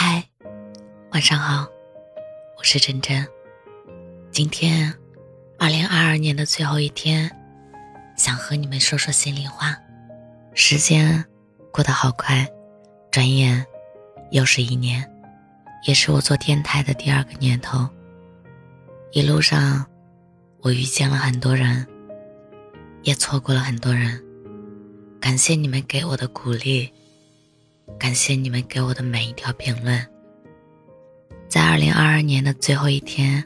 嗨，晚上好，我是真真。今天，二零二二年的最后一天，想和你们说说心里话。时间过得好快，转眼又是一年，也是我做电台的第二个年头。一路上，我遇见了很多人，也错过了很多人。感谢你们给我的鼓励。感谢你们给我的每一条评论。在二零二二年的最后一天，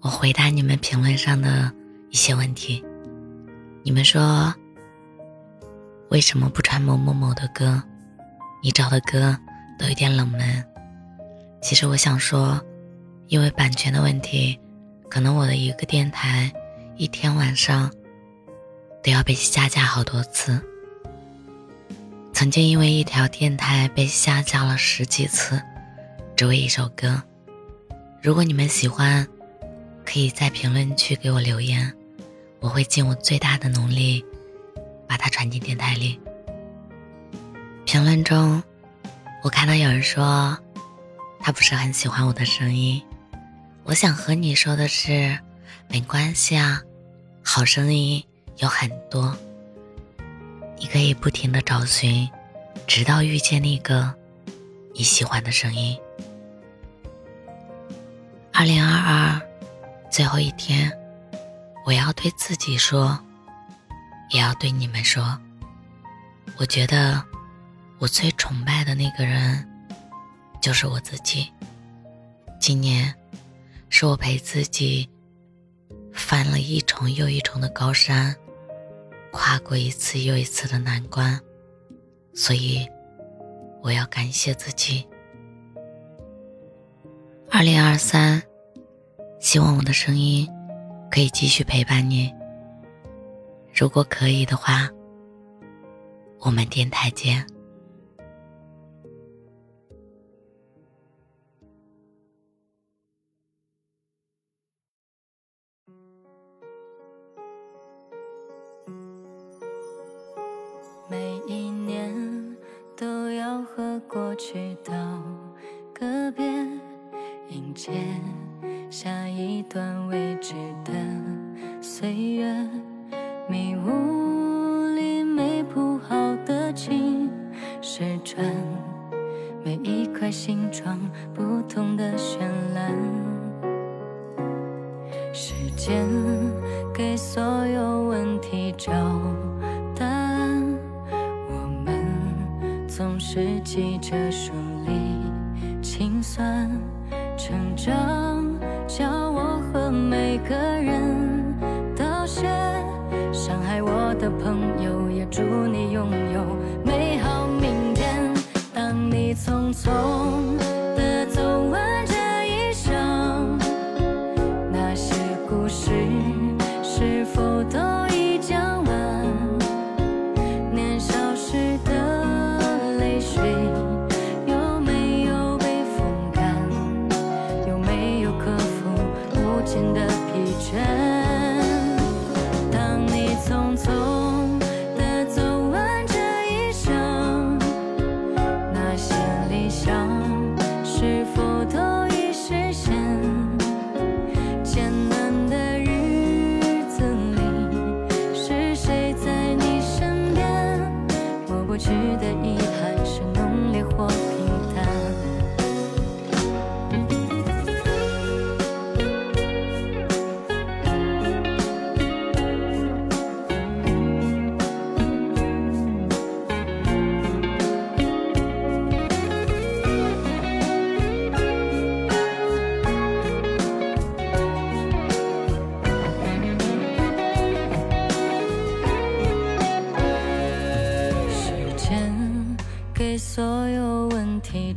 我回答你们评论上的一些问题。你们说为什么不传某某某的歌？你找的歌都有点冷门。其实我想说，因为版权的问题，可能我的一个电台一天晚上都要被下架好多次。曾经因为一条电台被下架了十几次，只为一首歌。如果你们喜欢，可以在评论区给我留言，我会尽我最大的努力把它传进电台里。评论中，我看到有人说他不是很喜欢我的声音，我想和你说的是，没关系啊，好声音有很多。你可以不停的找寻，直到遇见那个你喜欢的声音。二零二二最后一天，我要对自己说，也要对你们说。我觉得我最崇拜的那个人，就是我自己。今年是我陪自己翻了一重又一重的高山。跨过一次又一次的难关，所以我要感谢自己。二零二三，希望我的声音可以继续陪伴你。如果可以的话，我们电台见。每一年都要和过去道个别，迎接下一段未知的岁月。迷雾里没铺好的情，试穿每一块形状不同的绚烂。时间给所有问题找。是记着书里清算，成长教我和每个人道谢。伤害我的朋友，也祝你拥有美好明天。当你匆匆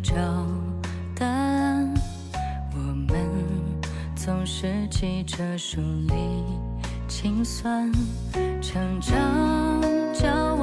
找答案，我们总是记着梳理、清算，成长教。